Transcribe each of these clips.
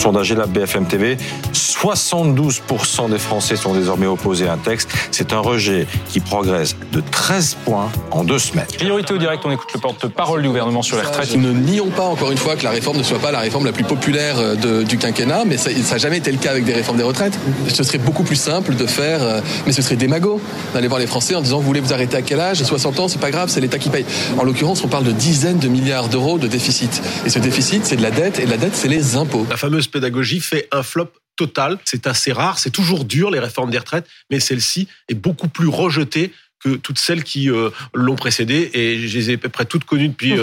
Sondage la BFM TV, 72% des Français sont désormais opposés à un texte. C'est un rejet qui progresse de 13 points en deux semaines. Priorité au direct, on écoute le porte-parole du gouvernement sur les retraites. Nous ne nions pas encore une fois que la réforme ne soit pas la réforme la plus populaire euh, du quinquennat, mais ça n'a jamais été le cas avec des réformes des retraites. Ce serait beaucoup plus simple de faire, euh, mais ce serait démago, d'aller voir les Français en disant vous voulez vous arrêter à quel âge? 60 ans, c'est pas grave, c'est l'État qui paye. En l'occurrence, on parle de dizaines de milliards d'euros de déficit. Et ce déficit, c'est de la dette, et la dette, c'est les impôts. La fameuse pédagogie fait un flop total. C'est assez rare, c'est toujours dur les réformes des retraites, mais celle-ci est beaucoup plus rejetée que toutes celles qui euh, l'ont précédée et je les ai à peu près toutes connues depuis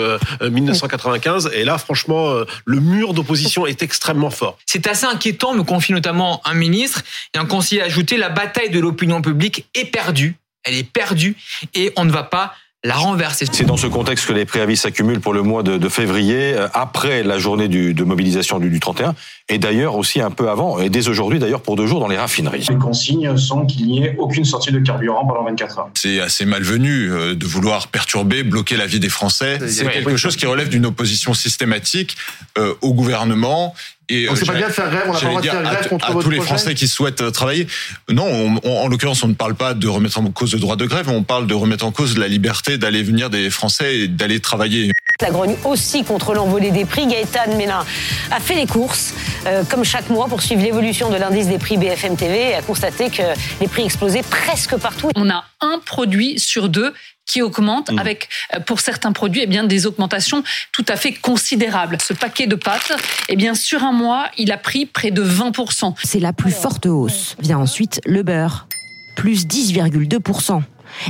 1995 euh, euh, et là franchement le mur d'opposition est extrêmement fort. C'est assez inquiétant, me confie notamment un ministre et un conseiller ajouté la bataille de l'opinion publique est perdue, elle est perdue et on ne va pas la renverser. C'est dans ce contexte que les préavis s'accumulent pour le mois de, février, euh, après la journée de mobilisation du, 31, et d'ailleurs aussi un peu avant, et dès aujourd'hui d'ailleurs pour deux jours dans les raffineries. Les consignes sont qu'il n'y ait aucune sortie de carburant pendant 24 heures. C'est assez malvenu euh, de vouloir perturber, bloquer la vie des Français. C'est quelque chose qui relève d'une opposition systématique euh, au gouvernement et Donc c'est pas bien de faire grève, on n'a pas le droit de faire grève contre à tous les Français qui souhaitent euh, travailler. Non, en l'occurrence, on ne parle pas de remettre en cause le droit de grève, on parle de remettre en cause la liberté d'aller venir des Français et d'aller travailler. La grogne aussi contre l'envolée des prix. Gaëtan Mélin a fait les courses, euh, comme chaque mois, pour suivre l'évolution de l'indice des prix BFM TV et a constaté que les prix explosaient presque partout. On a un produit sur deux qui augmente mmh. avec, euh, pour certains produits, eh bien, des augmentations tout à fait considérables. Ce paquet de pâtes, eh bien, sur un mois, il a pris près de 20%. C'est la plus forte hausse. Vient ensuite le beurre, plus 10,2%.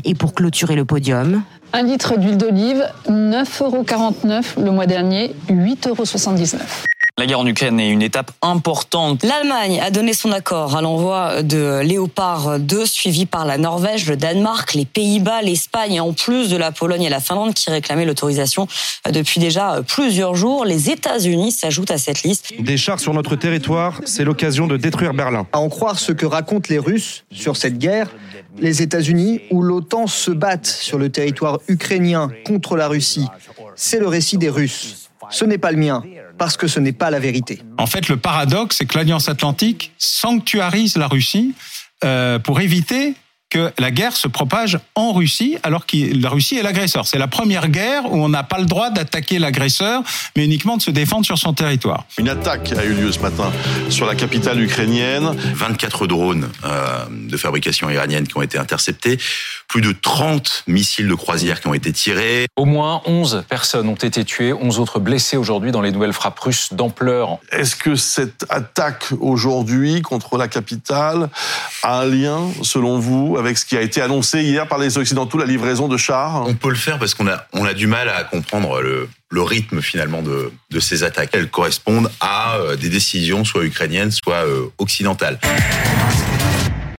Et pour clôturer le podium, un litre d'huile d'olive, 9,49 euros le mois dernier, 8,79 euros. La guerre en Ukraine est une étape importante. L'Allemagne a donné son accord à l'envoi de Léopard 2, suivi par la Norvège, le Danemark, les Pays-Bas, l'Espagne, en plus de la Pologne et la Finlande qui réclamaient l'autorisation depuis déjà plusieurs jours. Les États-Unis s'ajoutent à cette liste. Des chars sur notre territoire, c'est l'occasion de détruire Berlin. À en croire ce que racontent les Russes sur cette guerre, les États-Unis ou l'OTAN se battent sur le territoire ukrainien contre la Russie. C'est le récit des Russes. Ce n'est pas le mien, parce que ce n'est pas la vérité. En fait, le paradoxe, c'est que l'Alliance Atlantique sanctuarise la Russie euh, pour éviter que la guerre se propage en Russie, alors que la Russie est l'agresseur. C'est la première guerre où on n'a pas le droit d'attaquer l'agresseur, mais uniquement de se défendre sur son territoire. Une attaque a eu lieu ce matin sur la capitale ukrainienne. 24 drones euh, de fabrication iranienne qui ont été interceptés, plus de 30 missiles de croisière qui ont été tirés. Au moins 11 personnes ont été tuées, 11 autres blessées aujourd'hui dans les nouvelles frappes russes d'ampleur. Est-ce que cette attaque aujourd'hui contre la capitale a un lien, selon vous, avec ce qui a été annoncé hier par les Occidentaux, la livraison de chars On peut le faire parce qu'on a, on a du mal à comprendre le, rythme finalement de, de, ces attaques. Elles correspondent à euh, des décisions soit ukrainiennes, soit euh, occidentales.